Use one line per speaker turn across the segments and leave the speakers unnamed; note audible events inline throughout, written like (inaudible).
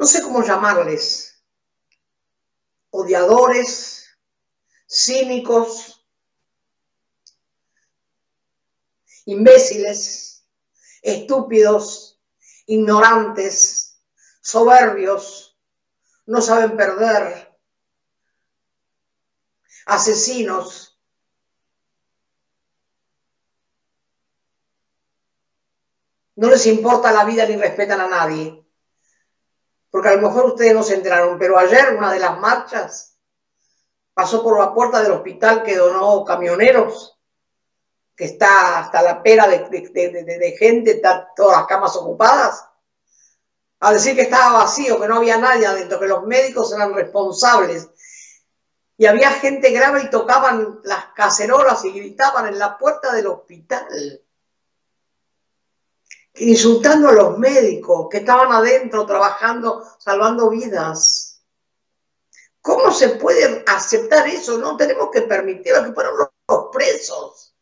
no sé cómo llamarles, odiadores, cínicos, imbéciles, estúpidos, ignorantes, soberbios, no saben perder, asesinos, no les importa la vida ni respetan a nadie. Porque a lo mejor ustedes no se enteraron, pero ayer una de las marchas pasó por la puerta del hospital que donó camioneros, que está hasta la pera de, gente, está todas las camas ocupadas, a decir que estaba vacío, que no había nadie adentro, que los médicos eran responsables. Y había gente grave y tocaban las cacerolas y gritaban en la puerta del hospital insultando a los médicos que estaban adentro trabajando, salvando vidas. ¿Cómo se puede aceptar eso? No tenemos que permitirlo, que fueron los presos.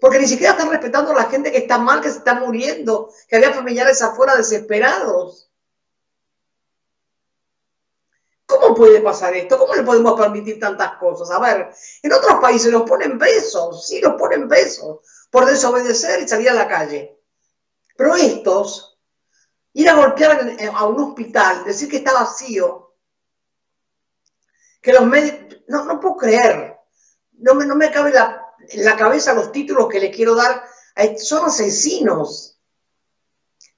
Porque ni siquiera están respetando a la gente que está mal, que se está muriendo, que había familiares afuera desesperados. ¿Cómo puede pasar esto? ¿Cómo le podemos permitir tantas cosas? A ver, en otros países los ponen presos, sí, los ponen presos por desobedecer y salir a la calle. Pero estos, ir a golpear a un hospital, decir que está vacío, que los médicos, no, no puedo creer, no me, no me cabe en la cabeza los títulos que le quiero dar, son asesinos,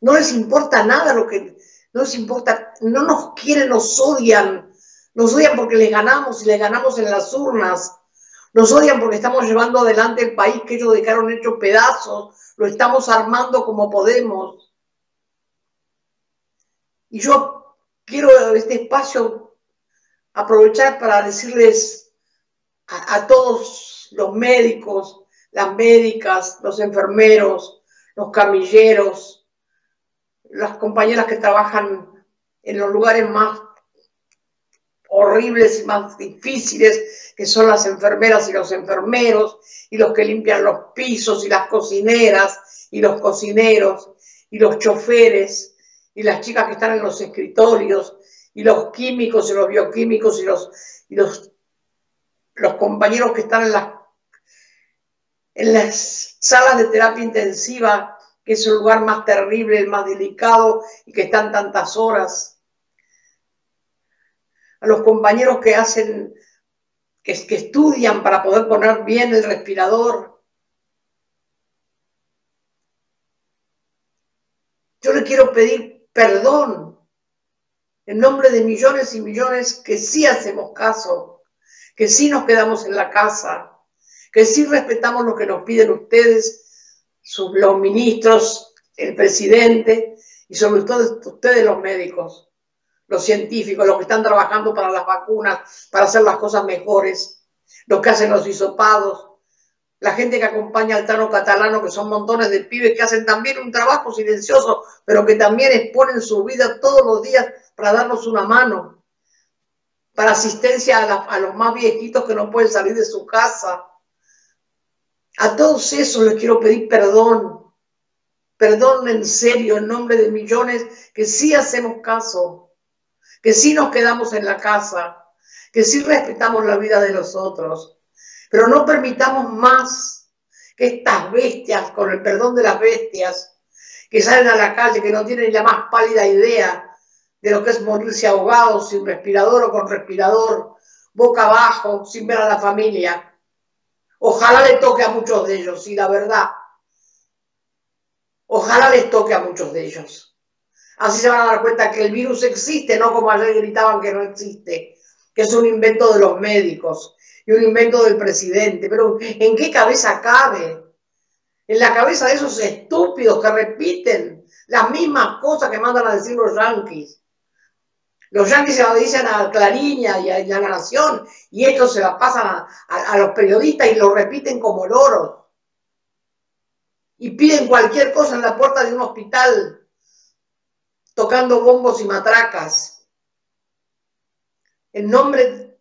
no les importa nada lo que, no les importa, no nos quieren, nos odian, nos odian porque les ganamos y les ganamos en las urnas, nos odian porque estamos llevando adelante el país que ellos dejaron hecho pedazos, lo estamos armando como podemos. Y yo quiero este espacio aprovechar para decirles a, todos los médicos, las médicas, los enfermeros, los camilleros, las compañeras que trabajan en los lugares más horribles y más difíciles, que son las enfermeras y los enfermeros, y los que limpian los pisos, y las cocineras, y los cocineros, y los choferes, y las chicas que están en los escritorios, y los químicos y los bioquímicos, y los, los compañeros que están en las, en las salas de terapia intensiva, que es el lugar más terrible, el más delicado, y que están tantas horas a los compañeros que hacen, que, estudian para poder poner bien el respirador. Yo le quiero pedir perdón en nombre de millones y millones que sí hacemos caso, que sí nos quedamos en la casa, que sí respetamos lo que nos piden ustedes, los ministros, el presidente y sobre todo ustedes los médicos los científicos, los que están trabajando para las vacunas, para hacer las cosas mejores, los que hacen los hisopados, la gente que acompaña al Tano Catalano, que son montones de pibes que hacen también un trabajo silencioso, pero que también exponen su vida todos los días para darnos una mano, para asistencia a, a los más viejitos que no pueden salir de su casa. A todos esos les quiero pedir perdón, perdón en serio, en nombre de millones que sí hacemos caso que sí nos quedamos en la casa, que sí respetamos la vida de los otros, pero no permitamos más que estas bestias, con el perdón de las bestias, que salen a la calle, que no tienen la más pálida idea de lo que es morirse ahogado, sin respirador o con respirador, boca abajo, sin ver a la familia. Ojalá le toque a muchos de ellos, sí, la verdad. Ojalá les toque a muchos de ellos. Así se van a dar cuenta que el virus existe, no como ayer gritaban que no existe, que es un invento de los médicos y un invento del presidente. Pero ¿en qué cabeza cabe? En la cabeza de esos estúpidos que repiten las mismas cosas que mandan a decir los yanquis. Los yanquis se lo dicen a Clariña y a, la Nación y ellos se la pasan a, a los periodistas y lo repiten como loros. Y piden cualquier cosa en la puerta de un hospital tocando bombos y matracas, en nombre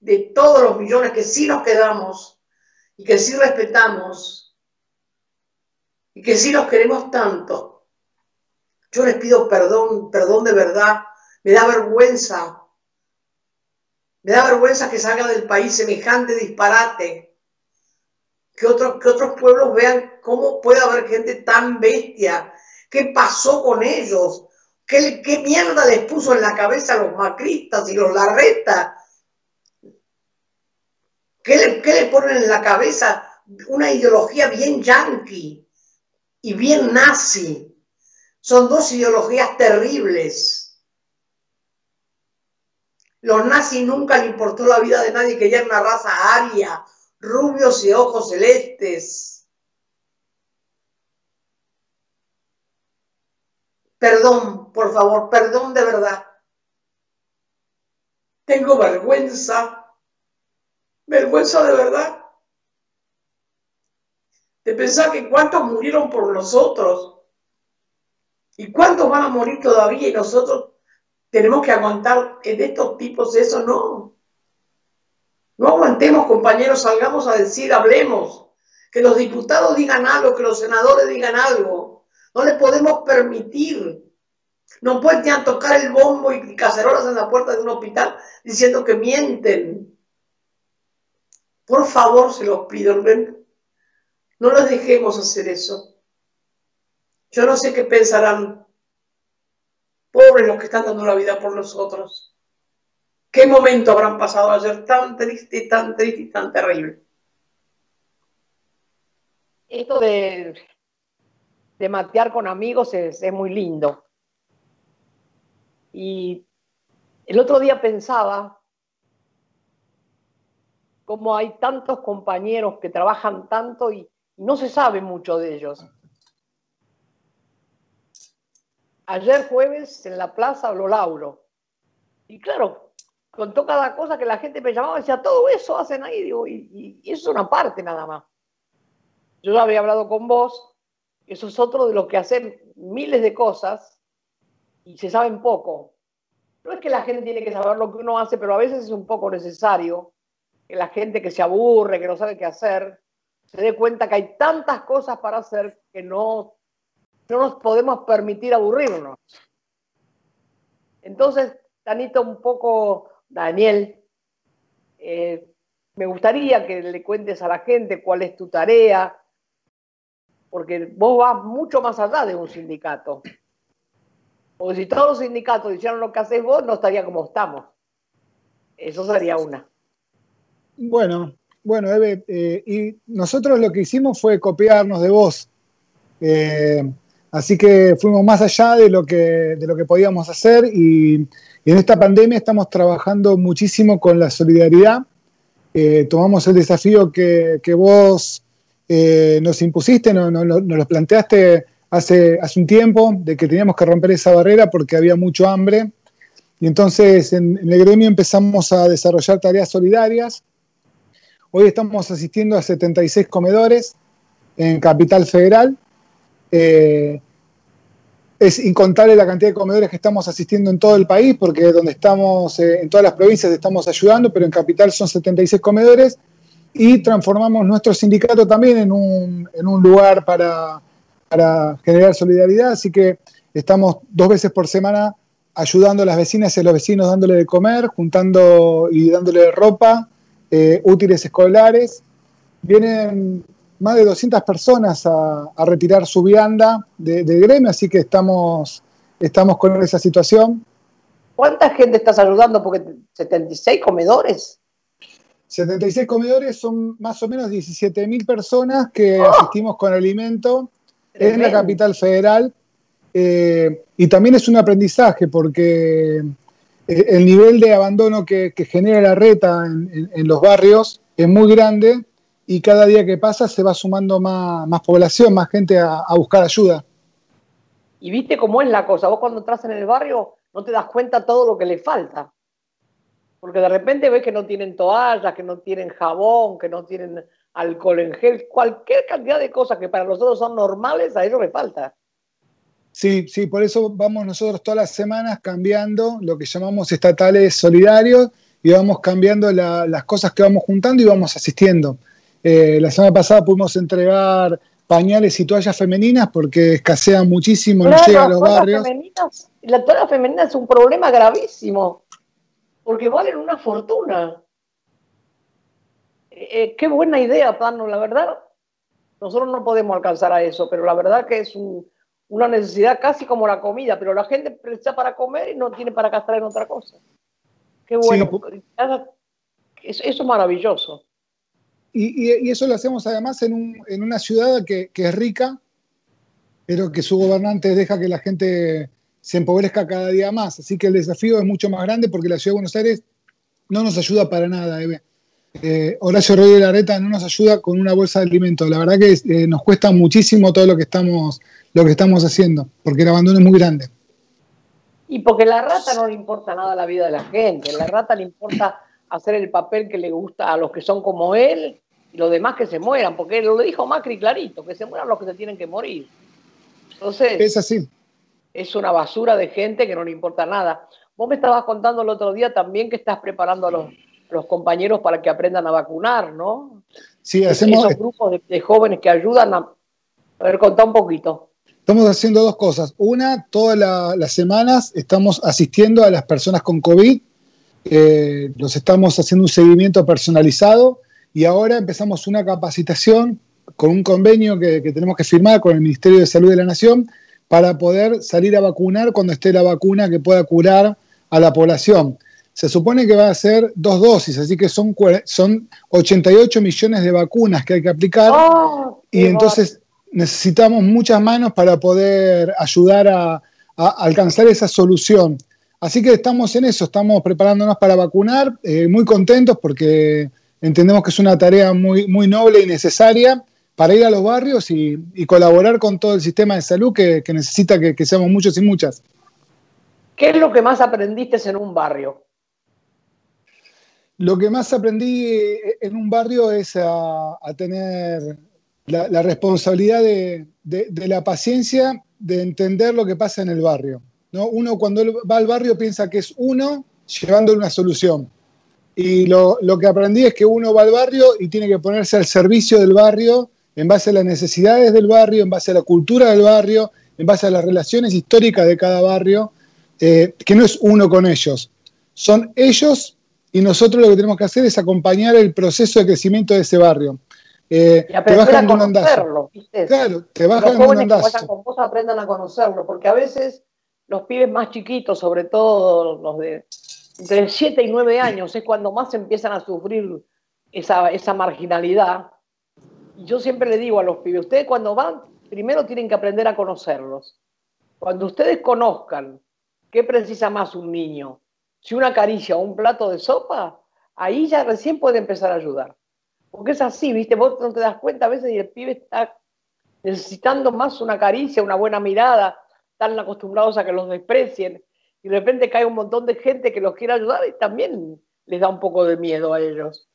de todos los millones que sí nos quedamos y que sí respetamos y que sí los queremos tanto.
Yo les pido perdón, perdón de verdad. Me da vergüenza. Me da vergüenza que salga del país semejante disparate. Que, otros que otros pueblos vean cómo puede haber gente tan bestia. ¿Qué pasó con ellos? ¿Qué, mierda les puso en la cabeza a los macristas y los larretas? ¿Qué le, ¿Qué le ponen en la cabeza? Una ideología bien yanqui y bien nazi. Son dos ideologías terribles. Los nazis nunca le importó la vida de nadie, que ya era una raza aria, rubios y ojos celestes. Perdón, por favor, perdón de verdad. Tengo vergüenza, vergüenza de verdad, de pensar que cuántos murieron por nosotros ¿Y cuántos van a morir todavía y nosotros tenemos que aguantar en estos tipos eso? No. No aguantemos, compañeros, salgamos a decir, hablemos. Que los diputados digan algo, que los senadores digan algo. No les podemos permitir. No pueden tocar el bombo y cacerolas en la puerta de un hospital diciendo que mienten. Por favor, se los pido, No los dejemos hacer eso. Yo no sé qué pensarán. Pobres los que están dando la vida por nosotros. ¿Qué momento habrán pasado ayer tan triste, tan triste y tan terrible?
Esto de, de matear con amigos es, es muy lindo. Y el otro día pensaba cómo hay tantos compañeros que trabajan tanto y no se sabe mucho de ellos. Ayer jueves en la plaza habló Lauro. Y claro, contó cada cosa que la gente me llamaba y decía, todo eso hacen ahí, digo, y, eso es una parte nada más. Yo ya había hablado con vos, eso es otro de los que hacen miles de cosas y se saben poco. No es que la gente tiene que saber lo que uno hace, pero a veces es un poco necesario que la gente que se aburre, que no sabe qué hacer, se dé cuenta que hay tantas cosas para hacer que no no nos podemos permitir aburrirnos. Entonces, Danito, un poco, Daniel, eh, me gustaría que le cuentes a la gente cuál es tu tarea, porque vos vas mucho más allá de un sindicato. Porque si todos los sindicatos hicieran lo que haces vos, no estaría como estamos. Eso sería una.
Bueno, bueno, Eve, eh, y nosotros lo que hicimos fue copiarnos de vos. Eh, Así que fuimos más allá de lo que, de lo que podíamos hacer y, en esta pandemia estamos trabajando muchísimo con la solidaridad. Eh, tomamos el desafío que, vos eh, nos impusiste, nos, lo planteaste hace, hace un tiempo, de que teníamos que romper esa barrera porque había mucho hambre. Y entonces en, el gremio empezamos a desarrollar tareas solidarias. Hoy estamos asistiendo a 76 comedores en Capital Federal. Eh, es incontable la cantidad de comedores que estamos asistiendo en todo el país, porque donde estamos, eh, en todas las provincias estamos ayudando, pero en Capital son 76 comedores, y transformamos nuestro sindicato también en un, en un lugar para, para, generar solidaridad, así que estamos dos veces por semana ayudando a las vecinas y a los vecinos dándole de comer, juntando y dándole ropa, eh, útiles escolares. Vienen más de 200 personas a, retirar su vianda de, gremio, así que estamos, estamos con esa situación.
¿Cuánta gente estás ayudando? Porque 76 comedores.
76 comedores son más o menos 17 mil personas que ¡Oh! asistimos con alimento en la capital federal. Eh, y también es un aprendizaje porque eh, el nivel de abandono que, genera la reta en los barrios es muy grande y cada día que pasa se va sumando más, población, más gente a, buscar ayuda.
Y viste cómo es la cosa, vos cuando entras en el barrio no te das cuenta todo lo que le falta. Porque de repente ves que no tienen toallas, que no tienen jabón, que no tienen alcohol en gel, cualquier cantidad de cosas que para nosotros son normales, a ellos les falta.
Sí, sí, por eso vamos nosotros todas las semanas cambiando lo que llamamos estatales solidarios y vamos cambiando las cosas que vamos juntando y vamos asistiendo. Eh, la semana pasada pudimos entregar pañales y toallas femeninas porque escasean muchísimo, no llega a los barrios.
Femeninas, la toalla femenina es un problema gravísimo porque valen una fortuna. Eh, eh, qué buena idea, Pano, la verdad. Nosotros no podemos alcanzar a eso, pero la verdad que es una necesidad casi como la comida, pero la gente precisa para comer y no tiene para gastar en otra cosa. Qué bueno. eso, es maravilloso.
Y, eso lo hacemos además en, una ciudad que, es rica, pero que su gobernante deja que la gente se empobrezca cada día más. Así que el desafío es mucho más grande porque la ciudad de Buenos Aires no nos ayuda para nada, eh, Horacio Rodríguez Larreta no nos ayuda con una bolsa de alimentos. La verdad que eh, nos cuesta muchísimo todo lo que estamos, lo que estamos haciendo, porque el abandono es muy grande.
Y porque la rata no le importa nada a la vida de la gente, la rata le importa hacer el papel que le gusta a los que son como él y los demás que se mueran, porque lo dijo Macri clarito, que se mueran los que se tienen que morir. Entonces,
es así.
Es una basura de gente que no le importa nada. Vos me estabas contando el otro día también que estás preparando a los, compañeros para que aprendan a vacunar, ¿no?
Sí, hacemos...
Esos grupos de, jóvenes que ayudan a... A ver, contá un poquito.
Estamos haciendo dos cosas. Una, todas las semanas estamos asistiendo a las personas con COVID, eh, los estamos haciendo un seguimiento personalizado y ahora empezamos una capacitación con un convenio que, tenemos que firmar con el Ministerio de Salud de la Nación para poder salir a vacunar cuando esté la vacuna que pueda curar a la población. Se supone que va a ser dos dosis, así que son, son 88 millones de vacunas que hay que aplicar. Oh, y entonces necesitamos muchas manos para poder ayudar a, alcanzar esa solución. Así que estamos en eso, estamos preparándonos para vacunar, eh, muy contentos porque entendemos que es una tarea muy, muy noble y necesaria para ir a los barrios y, colaborar con todo el sistema de salud que, necesita que, seamos muchos y muchas.
¿Qué es lo que más aprendiste en un barrio?
Lo que más aprendí en un barrio es a tener la, responsabilidad de, la paciencia de entender lo que pasa en el barrio. ¿no? Uno cuando va al barrio piensa que es uno llevando una solución. Y lo, que aprendí es que uno va al barrio y tiene que ponerse al servicio del barrio en base a las necesidades del barrio, en base a la cultura del barrio, en base a las relaciones históricas de cada barrio, eh, que no es uno con ellos. Son ellos y nosotros lo que tenemos que hacer es acompañar el proceso de crecimiento de ese barrio.
Eh, te bajan a conocerlo, ¿viste?
Claro, te bajan
los jóvenes que vayan con vos aprendan a conocerlo, porque a veces los pibes más chiquitos, sobre todo los de entre 7 y 9 años, es cuando más empiezan a sufrir esa, esa marginalidad. Yo siempre le digo a los pibes, ustedes cuando van, primero tienen que aprender a conocerlos. Cuando ustedes conozcan qué precisa más un niño, si una caricia o un plato de sopa, ahí ya recién puede empezar a ayudar. Porque es así, ¿viste? Vos no te das cuenta a veces y el pibe está necesitando más una caricia, una buena mirada, están acostumbrados a que los desprecien y de repente cae un montón de gente que los quiere ayudar y también les da un poco de miedo a ellos.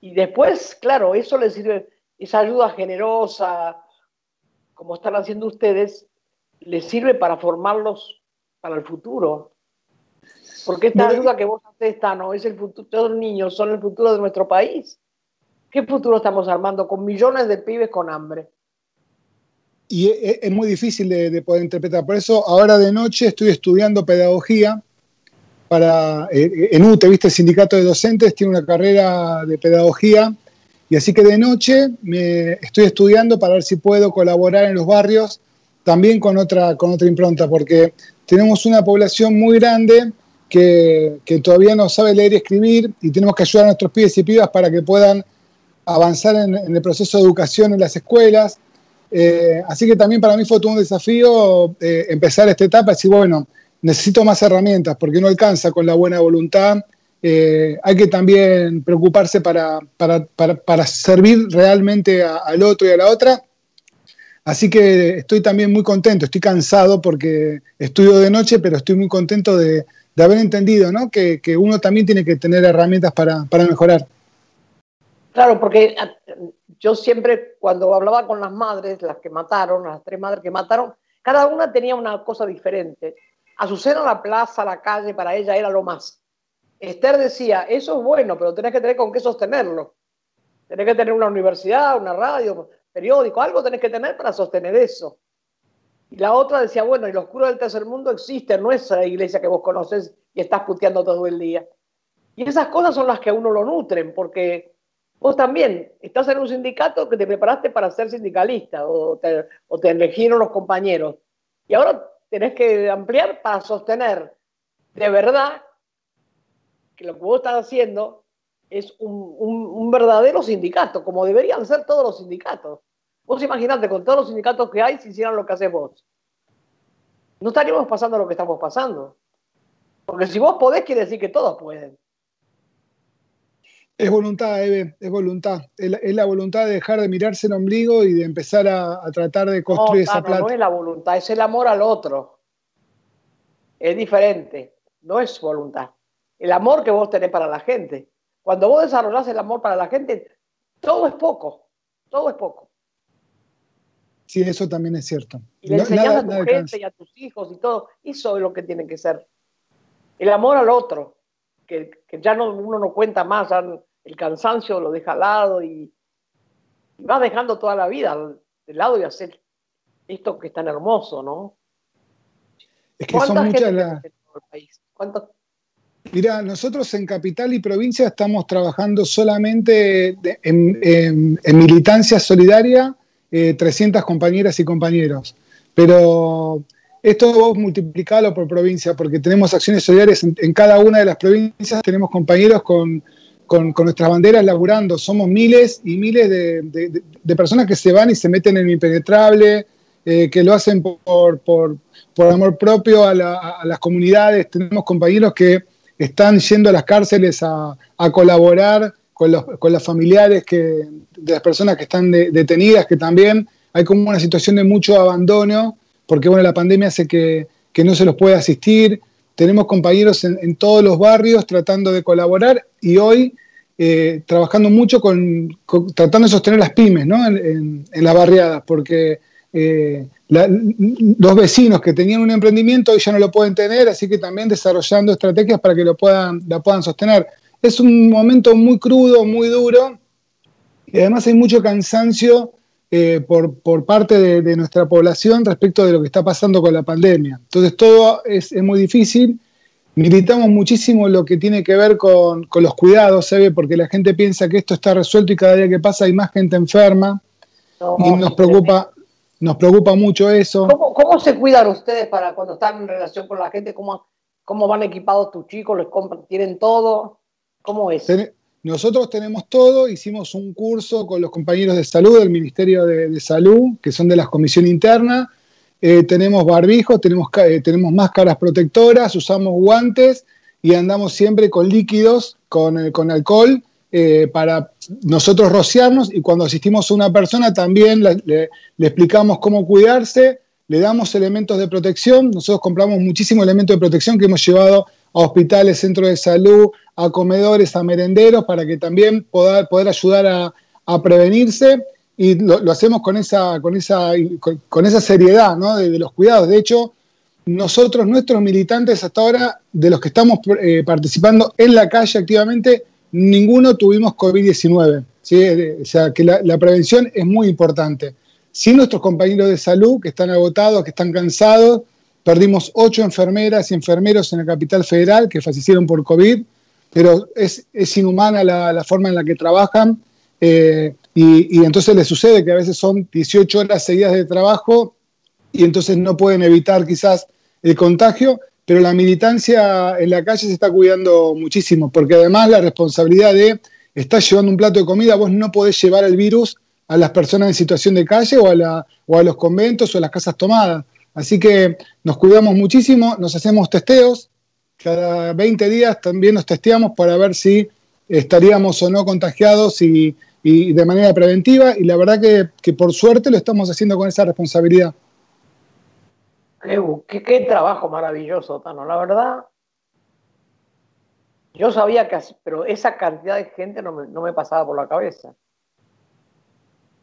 Y después, claro, eso les sirve, esa ayuda generosa, como están haciendo ustedes, les sirve para formarlos para el futuro. Porque esta ayuda que vos haces, no es el futuro, todos los niños son el futuro de nuestro país. ¿Qué futuro estamos armando con millones de pibes con hambre?
Y es, muy difícil de, poder interpretar. Por eso ahora de noche estoy estudiando pedagogía para, eh, en UTE, ¿viste? El sindicato de docentes tiene una carrera de pedagogía y así que de noche me estoy estudiando para ver si puedo colaborar en los barrios también con otra, con otra impronta, porque tenemos una población muy grande que, que, todavía no sabe leer y escribir y tenemos que ayudar a nuestros pibes y pibas para que puedan avanzar en, el proceso de educación en las escuelas. Eh, así que también para mí fue todo un desafío eh, empezar esta etapa y decir, bueno, necesito más herramientas porque no alcanza con la buena voluntad. Eh, hay que también preocuparse para, para, servir realmente al otro y a la otra. Así que estoy también muy contento, estoy cansado porque estudio de noche, pero estoy muy contento de, haber entendido ¿no? que, que, uno también tiene que tener herramientas para mejorar.
Claro, porque ah, yo siempre cuando hablaba con las madres, las que mataron, las tres madres que mataron, cada una tenía una cosa diferente. Azucena la plaza, la calle, para ella era lo más. Esther decía, eso es bueno, pero tenés que tener con qué sostenerlo. Tenés que tener una universidad, una radio. periódico, algo tenés que tener para sostener eso. Y la otra decía, bueno, y los curos del tercer mundo existen, no es la iglesia que vos conoces y estás puteando todo el día. Y esas cosas son las que a uno lo nutren, porque vos también estás en un sindicato que te preparaste para ser sindicalista o te, o te elegieron los compañeros. Y ahora tenés que ampliar para sostener de verdad que lo que vos estás haciendo es un, un, verdadero sindicato, como deberían ser todos los sindicatos. Vos imaginate, con todos los sindicatos que hay, si hicieran lo que haces vos. No estaríamos pasando lo que estamos pasando. Porque si vos podés, quiere decir que todos pueden.
Es voluntad, Eve, es voluntad. Es la, voluntad de dejar de mirarse el ombligo y de empezar a, tratar de construir esa plata.
No es la voluntad, es el amor al otro. Es diferente, no es voluntad. El amor que vos tenés para la gente. Cuando vos desarrollás el amor para la gente, todo es poco, todo es poco.
Sí, eso también es cierto.
Y le enseñás a tu gente y a tus hijos y todo. Eso es lo que tiene que ser. El amor al otro, que, ya no, uno no cuenta más, el cansancio lo deja al lado y, va dejando toda la vida de lado y hacer esto que es tan hermoso, ¿no?
Es que son muchas las... Mira, nosotros en capital y provincia estamos trabajando solamente en, militancia solidaria, 300 eh, compañeras y compañeros. Pero esto vos multiplicalo por provincia, porque tenemos acciones solidarias en, cada una de las provincias, tenemos compañeros con, nuestras banderas laburando, somos miles y miles de, personas que se van y se meten en impenetrable, eh, que lo hacen por, por, amor propio a, a las comunidades, tenemos compañeros que están yendo a las cárceles a, colaborar con los, con los familiares que, de las personas que están detenidas, que también hay como una situación de mucho abandono, porque bueno, la pandemia hace que, no se los puede asistir. Tenemos compañeros en, todos los barrios tratando de colaborar y hoy eh, trabajando mucho con, tratando de sostener las pymes ¿no? en, en las barriadas, porque eh, los vecinos que tenían un emprendimiento hoy ya no lo pueden tener, así que también desarrollando estrategias para que lo puedan, la puedan sostener. Es un momento muy crudo, muy duro, y además hay mucho cansancio eh, por, parte de, nuestra población respecto de lo que está pasando con la pandemia. Entonces todo es, muy difícil. Militamos muchísimo lo que tiene que ver con, los cuidados, ¿sabe? porque la gente piensa que esto está resuelto y cada día que pasa hay más gente enferma. y nos preocupa, nos preocupa mucho eso.
¿Cómo, se cuidan ustedes para cuando están en relación con la gente? ¿Cómo, cómo van equipados tus chicos? ¿Les compran, tienen todo? ¿Cómo es?
nosotros tenemos todo, hicimos un curso con los compañeros de salud del Ministerio de, Salud, que son de la comisión interna. Eh, tenemos barbijos, tenemos, eh, tenemos máscaras protectoras, usamos guantes y andamos siempre con líquidos, con, eh, con alcohol eh, para nosotros rociarnos y cuando asistimos a una persona también le, explicamos cómo cuidarse, le damos elementos de protección, nosotros compramos muchísimos elementos de protección que hemos llevado a hospitales, centros de salud, a comedores, a merenderos, para que también poder, poder ayudar a, prevenirse. Y lo, hacemos con esa, con esa, con, esa seriedad de, los cuidados. De hecho, nosotros, nuestros militantes hasta ahora, de los que estamos eh, participando en la calle activamente, ninguno tuvimos COVID-19. O sea, que la, prevención es muy importante. Sí, nuestros compañeros de salud que están agotados, que están cansados, perdimos ocho enfermeras y enfermeros en la capital federal que fallecieron por COVID, pero es, inhumana la, forma en la que trabajan eh, y, y, entonces les sucede que a veces son 18 horas seguidas de trabajo y entonces no pueden evitar quizás el contagio pero la militancia en la calle se está cuidando muchísimo, porque además la responsabilidad de estar llevando un plato de comida, vos no podés llevar el virus a las personas en situación de calle o a, la, o a los conventos o a las casas tomadas. Así que nos cuidamos muchísimo, nos hacemos testeos, cada 20 días también nos testeamos para ver si estaríamos o no contagiados y, de manera preventiva, y la verdad que, que por suerte lo estamos haciendo con esa responsabilidad.
Qué, trabajo maravilloso, Tano. La verdad, yo sabía que pero esa cantidad de gente no me, pasaba por la cabeza.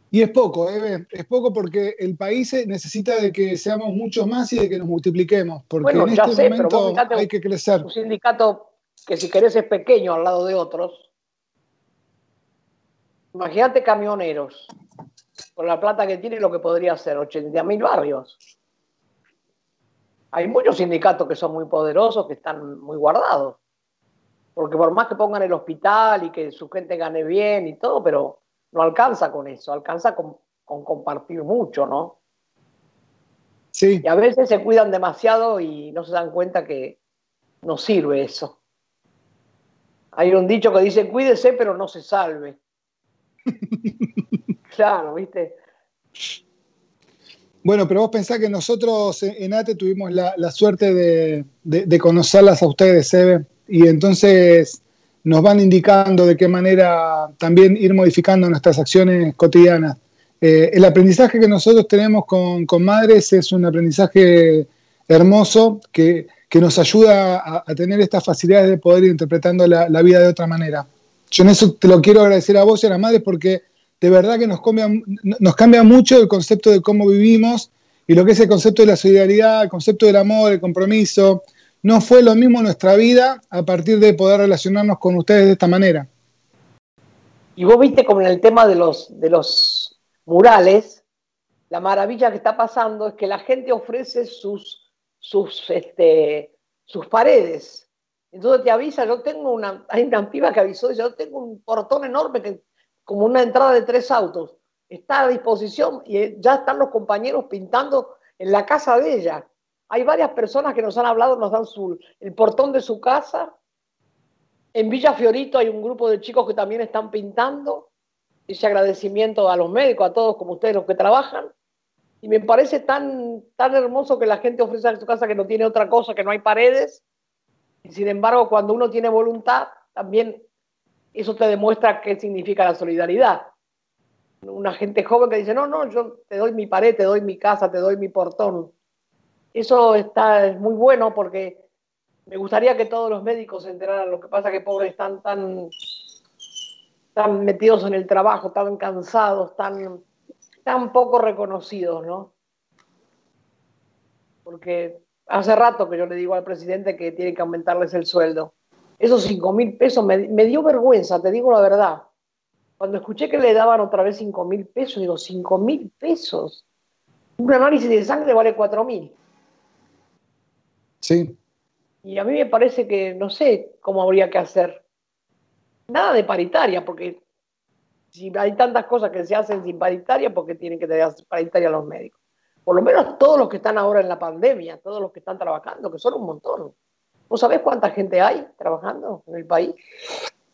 Y es poco, ¿eh? es poco porque el país necesita de que seamos muchos más y de que nos multipliquemos, porque en este momento hay que crecer.
Un sindicato que si querés es pequeño al lado de otros. Imagínate camioneros. con la plata que tiene lo que podría hacer 80 mil barrios. Hay muchos sindicatos que son muy poderosos, que están muy guardados. Porque por más que pongan el hospital y que su gente gane bien y todo, pero no alcanza con eso, alcanza con, con compartir mucho, ¿no?
Sí.
Y a veces se cuidan demasiado y no se dan cuenta que no sirve eso. Hay un dicho que dice, cuídese pero no se salve. (laughs) claro, ¿viste?
Bueno, pero vos pensás que nosotros en ATE tuvimos la, suerte de, conocerlas a ustedes, Eve, y entonces nos van indicando de qué manera también ir modificando nuestras acciones cotidianas. Eh, el aprendizaje que nosotros tenemos con, madres es un aprendizaje hermoso que, nos ayuda a, tener estas facilidades de poder ir interpretando la, la, vida de otra manera. Yo en eso te lo quiero agradecer a vos y a las madres porque de verdad que nos cambia, mucho el concepto de cómo vivimos y lo que es el concepto de la solidaridad, el concepto del amor, el compromiso. No fue lo mismo nuestra vida a partir de poder relacionarnos con ustedes de esta manera.
Y vos viste como en el tema de los, murales, la maravilla que está pasando es que la gente ofrece este, sus paredes. Entonces te avisa, yo tengo una, hay una piba que avisó, yo tengo un portón enorme que como una entrada de tres autos. Está a disposición y eh, ya están los compañeros pintando en la casa de ella. Hay varias personas que nos han hablado, nos dan su, el portón de su casa. En Villa Fiorito hay un grupo de chicos que también están pintando. Ese agradecimiento a los médicos, a todos como ustedes los que trabajan. Y me parece tan, tan hermoso que la gente ofrece en su casa que no tiene otra cosa, que no hay paredes. Y sin embargo, cuando uno tiene voluntad, también eso te demuestra qué significa la solidaridad. Una gente joven que dice, no, no, yo te doy mi pared, te doy mi casa, te doy mi portón. Eso está es muy bueno porque me gustaría que todos los médicos se enteraran. Lo que pasa que pobres están tan, tan metidos en el trabajo, tan cansados, tan, tan poco reconocidos, ¿no? Porque hace rato que yo le digo al presidente que tiene que aumentarles el sueldo. Esos cinco mil pesos me, dio vergüenza, te digo la verdad. Cuando escuché que le daban otra vez cinco mil pesos, digo, cinco mil pesos. Un análisis de sangre vale cuatro mil.
Sí.
Y a mí me parece que no sé cómo habría que hacer. Nada de paritaria, porque si hay tantas cosas que se hacen sin paritaria, porque tienen que tener paritaria los médicos? Por lo menos todos los que están ahora en la pandemia, todos los que están trabajando, que son un montón. ¿Vos sabés cuánta gente hay trabajando en el país?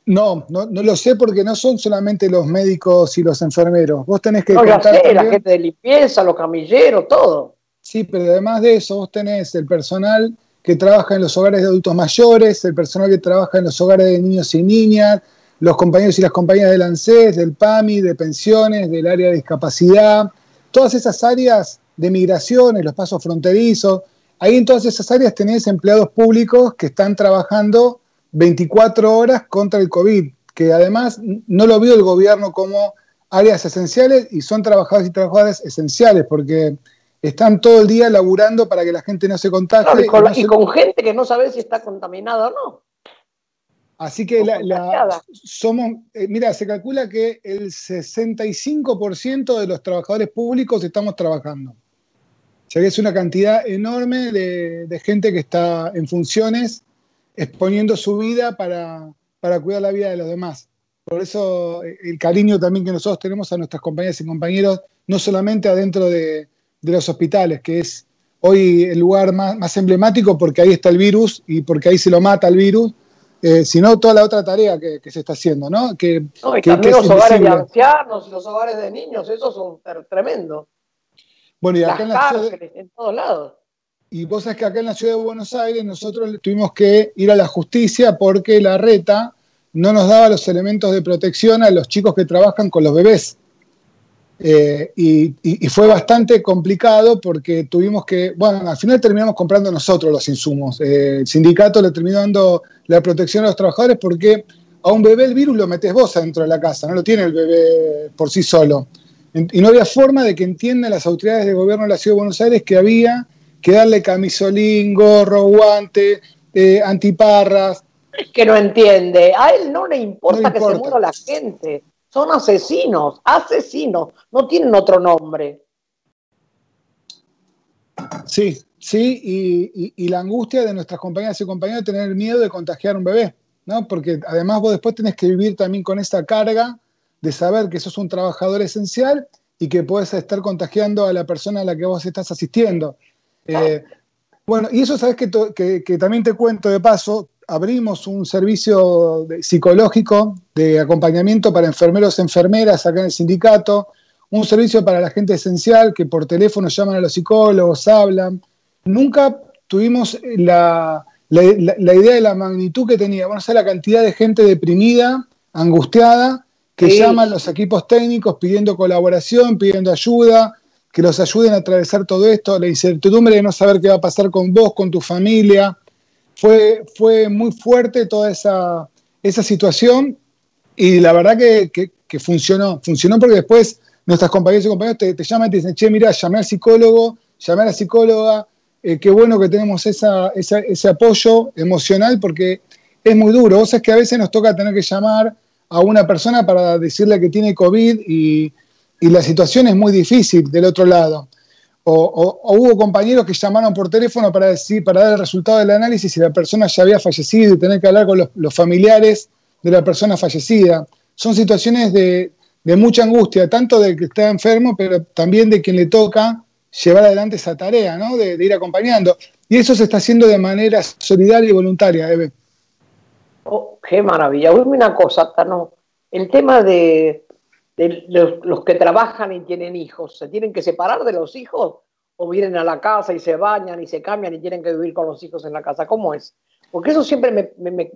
No, no, no, lo sé porque no son solamente los médicos y los enfermeros. Vos tenés que.
No, ya sé, la gente de limpieza, los camilleros, todo.
Sí, pero además de eso, vos tenés el personal que trabaja en los hogares de adultos mayores, el personal que trabaja en los hogares de niños y niñas, los compañeros y las compañeras del ANSES, del PAMI, de pensiones, del área de discapacidad, todas esas áreas de migraciones, los pasos fronterizos, Ahí en todas esas áreas tenés empleados públicos que están trabajando 24 horas contra el COVID, que además no lo vio el gobierno como áreas esenciales y son trabajadores y trabajadoras esenciales porque están todo el día laburando para que la gente no se contagie.
y, con, gente que no sabe si está contaminada o no.
Así que somos, eh, mira, se calcula que el 65% de los trabajadores públicos estamos trabajando sea que es una cantidad enorme de, gente que está en funciones exponiendo su vida para, cuidar la vida de los demás. Por eso eh, el cariño también que nosotros tenemos a nuestras compañeras y compañeros, no solamente adentro de, los hospitales, que es hoy el lugar más, emblemático porque ahí está el virus y porque ahí se lo mata el virus, eh, sino toda la otra tarea que, se está haciendo, ¿no?
Que, también los hogares de ancianos, los hogares de niños, esos son tremendos.
Bueno, y acá en la ciudad,
en todos lados.
Y vos sabés que acá en la ciudad de Buenos Aires nosotros tuvimos que ir a la justicia porque la reta no nos daba los elementos de protección a los chicos que trabajan con los bebés. Eh, y, fue bastante complicado porque tuvimos que, bueno, al final terminamos comprando nosotros los insumos. Eh, el sindicato le terminó dando la protección a los trabajadores porque a un bebé el virus lo metes vos adentro de la casa, no lo tiene el bebé por sí solo. Y no había forma de que entiendan las autoridades de gobierno de la Ciudad de Buenos Aires que había que darle camisolín, gorro, guante, eh, antiparras.
Es que no entiende. A él no le importa, que se muera la gente. Son asesinos, asesinos, no tienen otro nombre.
Sí, sí, y, la angustia de nuestras compañeras y compañeros de tener miedo de contagiar a un bebé, ¿no? Porque además vos después tenés que vivir también con esa carga de saber que sos un trabajador esencial y que puedes estar contagiando a la persona a la que vos estás asistiendo. Eh, bueno, y eso sabes que, que, también te cuento de paso, abrimos un servicio psicológico de acompañamiento para enfermeros y enfermeras acá en el sindicato, un servicio para la gente esencial que por teléfono llaman a los psicólogos, hablan. Nunca tuvimos la, idea de la magnitud que tenía, bueno, la cantidad de gente deprimida, angustiada, que llaman los equipos técnicos pidiendo colaboración, pidiendo ayuda, que los ayuden a atravesar todo esto, la incertidumbre de no saber qué va a pasar con vos, con tu familia. Fue, fue muy fuerte toda esa, esa situación y la verdad que, que, funcionó. Funcionó porque después nuestras compañeras y compañeros te, te, llaman y te dicen, che, mira, llamé al psicólogo, llamé a la psicóloga, eh, qué bueno que tenemos esa, esa, ese apoyo emocional porque es muy duro. O sea, es que a veces nos toca tener que llamar a una persona para decirle que tiene COVID y, y la situación es muy difícil del otro lado. O, hubo compañeros que llamaron por teléfono para, decir, para dar el resultado del análisis y la persona ya había fallecido y tener que hablar con los, familiares de la persona fallecida. Son situaciones de, mucha angustia, tanto de que está enfermo, pero también de quien le toca llevar adelante esa tarea, ¿no? de, ir acompañando. Y eso se está haciendo de manera solidaria y voluntaria, Eve.
Oh, qué maravilla. Dime una cosa, Tano. El tema de, de los, que trabajan y tienen hijos, ¿se tienen que separar de los hijos o vienen a la casa y se bañan y se cambian y tienen que vivir con los hijos en la casa? ¿Cómo es? Porque eso siempre me,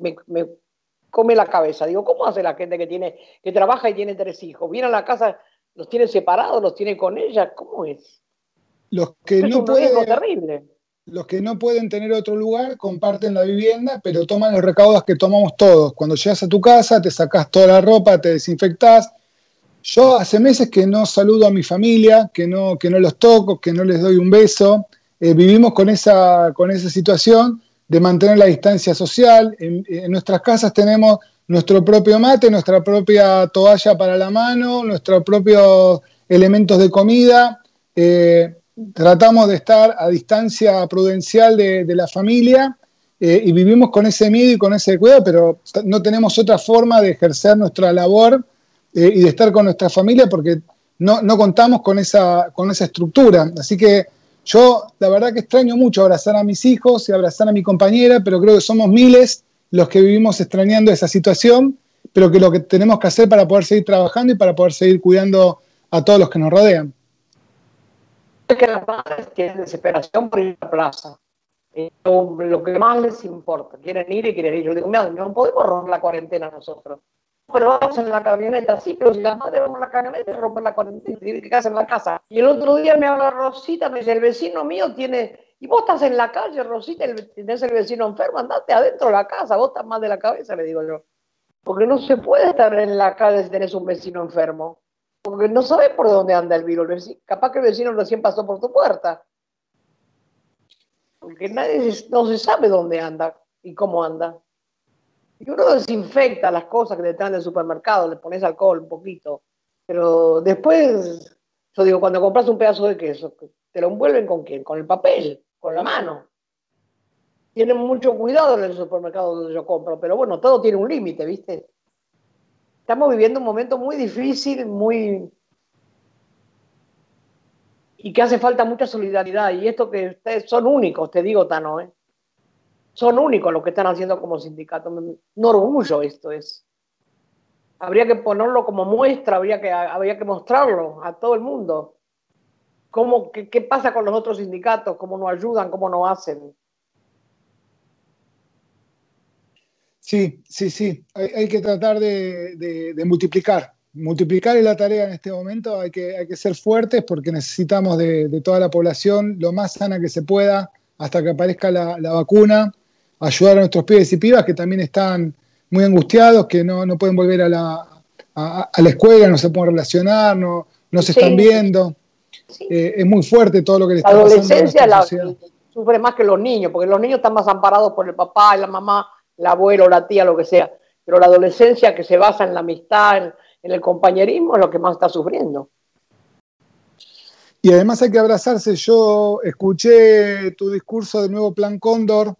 come la cabeza. Digo, ¿cómo hace la gente que, tiene, que trabaja y tiene tres hijos? ¿Viene a la casa, los tiene separados, los tiene con ella? ¿Cómo es?
Los que no pueden, terrible. Los que no pueden tener otro lugar comparten la vivienda, pero toman los recaudos que tomamos todos. Cuando llegas a tu casa, te sacas toda la ropa, te desinfectás, yo hace meses que no saludo a mi familia, que no, que no los toco, que no les doy un beso. Eh, vivimos con esa, con esa situación de mantener la distancia social. En, nuestras casas tenemos nuestro propio mate, nuestra propia toalla para la mano, nuestros propios elementos de comida. Eh, tratamos de estar a distancia prudencial de, la familia eh, y vivimos con ese miedo y con ese cuidado, pero no tenemos otra forma de ejercer nuestra labor eh, y de estar con nuestra familia porque no, contamos con esa, con esa estructura. Así que yo la verdad que extraño mucho abrazar a mis hijos y abrazar a mi compañera, pero creo que somos miles los que vivimos extrañando esa situación, pero que lo que tenemos que hacer para poder seguir trabajando y para poder seguir cuidando a todos los que nos rodean.
Que las madres tienen desesperación por ir a la plaza. Eh, lo, que más les importa, quieren ir y quieren ir. Yo digo, mira, no podemos romper la cuarentena nosotros pero vamos en la camioneta, sí, pero si la madre vamos en la camioneta, rompe la cuarentena y que quedarse en la casa. Y el otro día me habla Rosita, me dice, el vecino mío tiene, y vos estás en la calle, Rosita, tenés el vecino enfermo, andate adentro de la casa, vos estás más de la cabeza, le digo yo. Porque no se puede estar en la calle si tenés un vecino enfermo. Porque no sabes por dónde anda el virus. capaz que el vecino recién pasó por tu puerta. Porque nadie no se sabe dónde anda y cómo anda. Y uno desinfecta las cosas que te traen del supermercado, le pones alcohol un poquito, pero después, yo digo, cuando compras un pedazo de queso, ¿te lo envuelven con quién? Con el papel, con la mano. Tienen mucho cuidado en el supermercado donde yo compro, pero bueno, todo tiene un límite, ¿viste? Estamos viviendo un momento muy difícil, muy... y que hace falta mucha solidaridad. Y esto que ustedes son únicos, te digo, Tano, ¿eh? son únicos los que están haciendo como sindicato. Un orgullo esto es. Habría que ponerlo como muestra, habría que, habría que mostrarlo a todo el mundo. ¿Cómo, qué, pasa con los otros sindicatos? ¿Cómo nos ayudan? ¿Cómo nos hacen?
Sí, sí, sí. Hay, que tratar de, multiplicar. Multiplicar es la tarea en este momento. Hay que, hay que ser fuertes porque necesitamos de, toda la población lo más sana que se pueda hasta que aparezca la, la vacuna ayudar a nuestros pibes y pibas que también están muy angustiados, que no, pueden volver a la, a, la, escuela, no se pueden relacionar, no, no se están viendo. Eh, es muy fuerte todo lo que le está pasando.
La adolescencia sufre más que los niños, porque los niños están más amparados por el papá, la mamá, el abuelo, la tía, lo que sea. Pero la adolescencia que se basa en la amistad, en el compañerismo es lo que más está sufriendo.
Y además hay que abrazarse. Yo escuché tu discurso del nuevo Plan Cóndor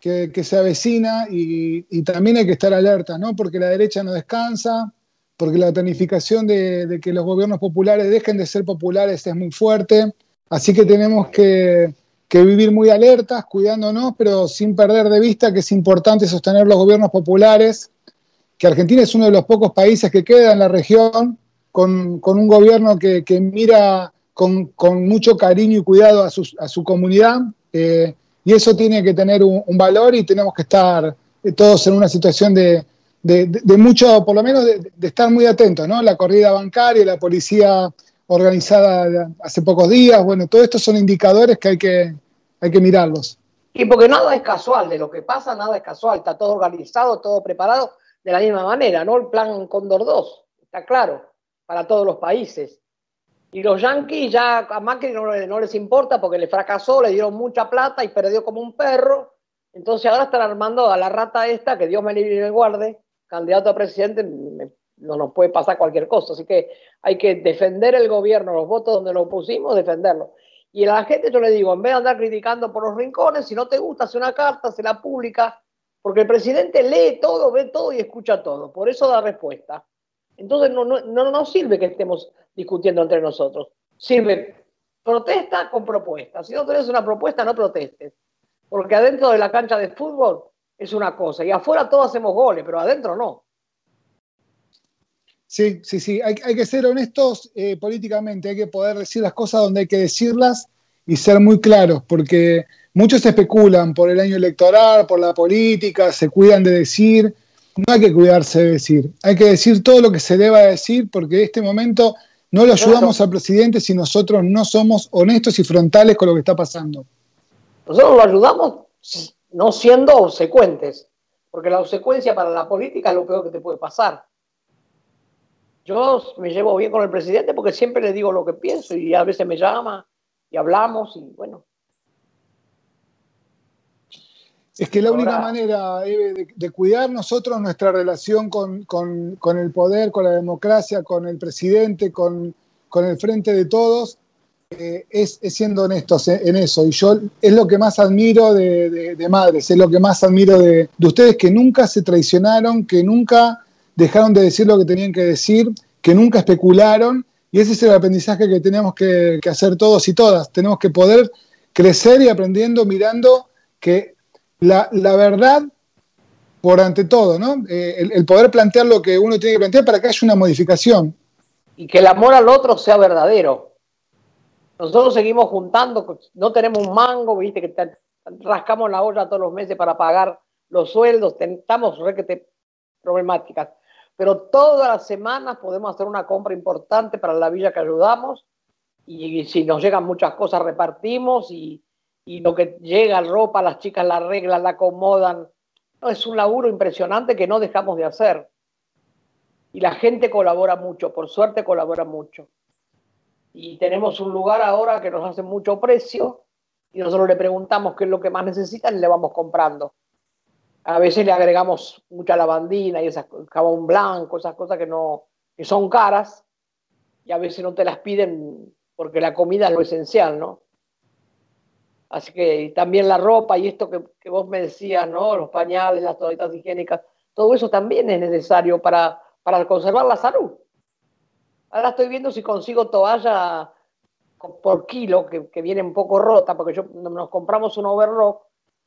que, se avecina y, también hay que estar alerta, ¿no? Porque la derecha no descansa, porque la tonificación de, que los gobiernos populares dejen de ser populares es muy fuerte. Así que tenemos que, vivir muy alertas, cuidándonos, pero sin perder de vista que es importante sostener los gobiernos populares, que Argentina es uno de los pocos países que queda en la región con, un gobierno que, mira con, mucho cariño y cuidado a su, comunidad. Eh, y eso tiene que tener un, valor y tenemos que estar eh, todos en una situación de, mucho, por lo menos de, estar muy atentos, ¿no? La corrida bancaria, la policía organizada hace pocos días, bueno, todo esto son indicadores que hay que, hay que mirarlos.
Y porque nada es casual, de lo que pasa nada es casual, está todo organizado, todo preparado de la misma manera, ¿no? El plan Condor 2, está claro, para todos los países. Y los yanquis ya a Macri no, no, les importa porque le fracasó, le dieron mucha plata y perdió como un perro. Entonces ahora están armando a la rata esta, que Dios me libre y me guarde, candidato a presidente, no nos puede pasar cualquier cosa. Así que hay que defender el gobierno, los votos donde lo pusimos, defenderlo. Y a la gente yo le digo, en vez de andar criticando por los rincones, si no te gusta, hace una carta, se la publica, porque el presidente lee todo, ve todo y escucha todo. Por eso da respuesta. Entonces no, no, no, sirve que estemos discutiendo entre nosotros. Sirve protesta con propuesta. Si no tenés una propuesta, no protestes. Porque adentro de la cancha de fútbol es una cosa y afuera todos hacemos goles, pero adentro no.
Sí, sí, sí. Hay, que ser honestos eh, políticamente, hay que poder decir las cosas donde hay que decirlas y ser muy claros, porque muchos especulan por el año electoral, por la política, se cuidan de decir. No hay que cuidarse de decir, hay que decir todo lo que se deba decir, porque en este momento no lo ayudamos al presidente si nosotros no somos honestos y frontales con lo que está pasando.
Nosotros lo ayudamos no siendo obsecuentes, porque la obsecuencia para la política es lo peor que te puede pasar. Yo me llevo bien con el presidente porque siempre le digo lo que pienso y a veces me llama y hablamos y bueno,
es que la única manera, de, cuidar nosotros nuestra relación con, el poder, con la democracia, con el presidente, con, el frente de todos, eh, es, siendo honestos en, eso. Y yo es lo que más admiro de, madres, es lo que más admiro de, ustedes que nunca se traicionaron, que nunca dejaron de decir lo que tenían que decir, que nunca especularon. Y ese es el aprendizaje que tenemos que, que hacer todos y todas. Tenemos que poder crecer y aprendiendo, mirando que la, verdad por ante todo, ¿no? Eh, el, poder plantear lo que uno tiene que plantear para que haya una modificación.
Y que el amor al otro sea verdadero. Nosotros seguimos juntando, no tenemos un mango, viste, que rascamos la olla todos los meses para pagar los sueldos, estamos requete problemáticas. Pero todas las semanas podemos hacer una compra importante para la villa que ayudamos y si nos llegan muchas cosas repartimos y, y lo que llega, ropa, las chicas la arreglan, la acomodan. No, es un laburo impresionante que no dejamos de hacer. Y la gente colabora mucho, por suerte colabora mucho. Y tenemos un lugar ahora que nos hace mucho precio y nosotros le preguntamos qué es lo que más necesitan y le vamos comprando. A veces le agregamos mucha lavandina y esas jabón blanco, esas cosas que no que son caras y a veces no te las piden porque la comida es lo esencial, ¿no? Así que también la ropa y esto que, vos me decías, ¿no? Los pañales, las toallitas higiénicas, todo eso también es necesario para, para conservar la salud. Ahora estoy viendo si consigo toalla por kilo, que, que viene un poco rota, porque yo, nos compramos un overlock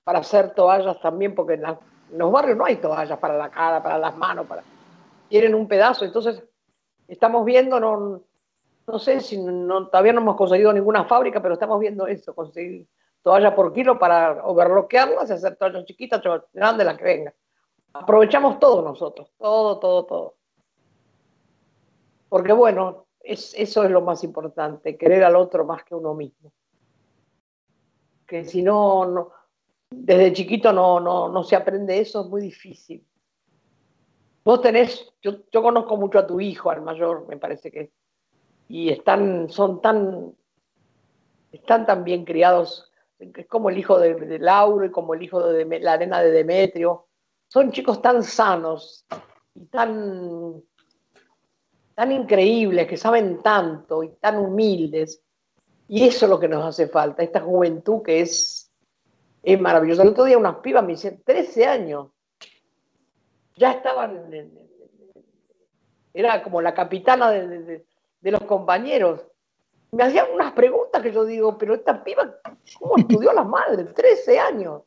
para hacer toallas también, porque en, los barrios no hay toallas para la cara, para las manos, para tienen un pedazo, entonces estamos viendo, no, sé si todavía no hemos conseguido ninguna fábrica, pero estamos viendo eso, conseguir toalla por kilo para overloquearlas y hacer toallas chiquitas, grandes, las que vengan. Aprovechamos todo nosotros, todo, todo, todo. Porque bueno, es, eso es lo más importante, querer al otro más que uno mismo. Que si no desde chiquito no, no, no, se aprende eso, es muy difícil. Vos tenés, yo, yo conozco mucho a tu hijo, al mayor, me parece que, y están, son tan, están tan bien criados es como el hijo de, Lauro y como el hijo de, la arena de Demetrio. Son chicos tan sanos y tan, tan increíbles, que saben tanto y tan humildes. Y eso es lo que nos hace falta, esta juventud que es, es maravillosa. El otro día unas pibas me dicen, 13 años, ya estaban, era como la capitana de, de los compañeros. Me hacían unas preguntas que yo digo, pero esta piba, ¿cómo estudió la madre? 13 años.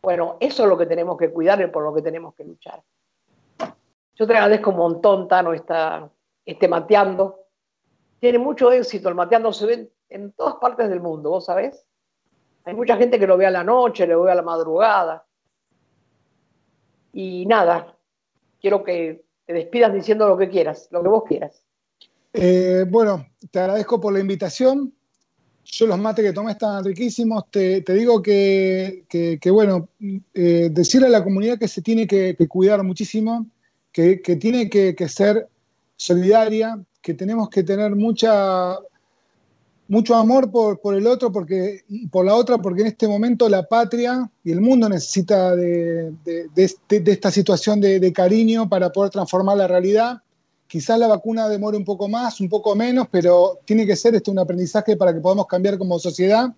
Bueno, eso es lo que tenemos que cuidar y por lo que tenemos que luchar. Yo te agradezco un montón, Tano, está este mateando. Tiene mucho éxito, el mateando se ve en todas partes del mundo, ¿vos sabés? Hay mucha gente que lo ve a la noche, lo ve a la madrugada. Y nada, quiero que te despidas diciendo lo que quieras, lo que vos quieras.
Eh, bueno, te agradezco por la invitación. Yo los mates que tomé estaban riquísimos. Te, digo que, bueno, eh, decirle a la comunidad que se tiene que cuidar muchísimo que, tiene que, ser solidaria, que tenemos que tener mucha, mucho amor por, el otro porque, y por la otra, porque en este momento la patria y el mundo necesita de, este, esta situación de, cariño para poder transformar la realidad. Quizás la vacuna demore un poco más, un poco menos, pero tiene que ser este un aprendizaje para que podamos cambiar como sociedad.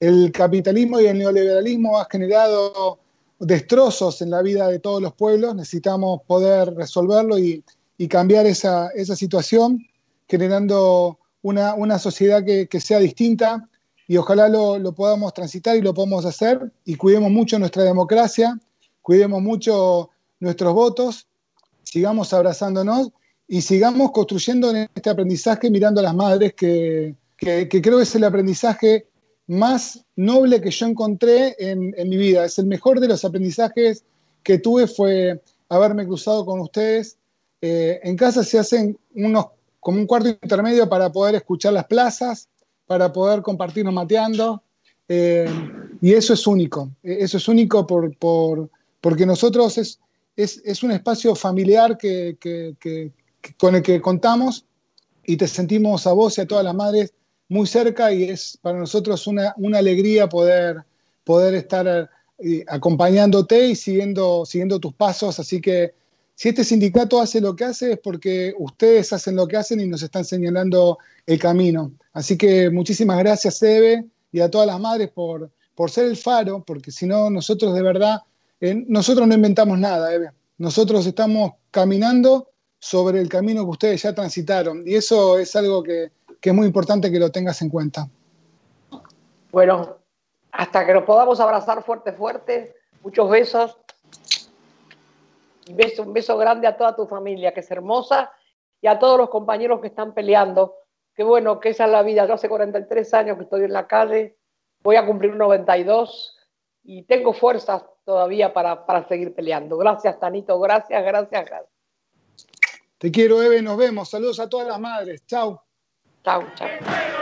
El capitalismo y el neoliberalismo ha generado destrozos en la vida de todos los pueblos, necesitamos poder resolverlo y, cambiar esa, situación, generando una, sociedad que, sea distinta y ojalá lo, podamos transitar y lo podamos hacer y cuidemos mucho nuestra democracia, cuidemos mucho nuestros votos, sigamos abrazándonos y sigamos construyendo en este aprendizaje mirando a las madres que, que creo que es el aprendizaje más noble que yo encontré en, mi vida. Es el mejor de los aprendizajes que tuve fue haberme cruzado con ustedes. Eh, en casa se hacen unos como un cuarto intermedio para poder escuchar las plazas, para poder compartirnos mateando. Eh, y eso es único. E, eso es único por, porque nosotros es, es, un espacio familiar que, con el que contamos y te sentimos a vos y a todas las madres muy cerca y es para nosotros una, alegría poder, poder estar eh, acompañándote y siguiendo, siguiendo tus pasos. Así que si este sindicato hace lo que hace es porque ustedes hacen lo que hacen y nos están señalando el camino. Así que muchísimas gracias, Eve, y a todas las madres por, por ser el faro, porque si no, nosotros de verdad, nosotros no inventamos nada, Eve. Nosotros estamos caminando sobre el camino que ustedes ya transitaron. Y eso es algo que, que es muy importante que lo tengas en cuenta.
Bueno, hasta que nos podamos abrazar fuerte, fuerte. Muchos besos. Un beso, un beso grande a toda tu familia, que es hermosa, y a todos los compañeros que están peleando. Qué bueno que esa es la vida. Yo hace 43 años que estoy en la calle, voy a cumplir 92 y tengo fuerzas todavía para, para seguir peleando. Gracias, Tanito. Gracias, gracias, gracias.
Te quiero, Eve. Nos vemos. Saludos a todas las madres. Chao.
Chao, chao.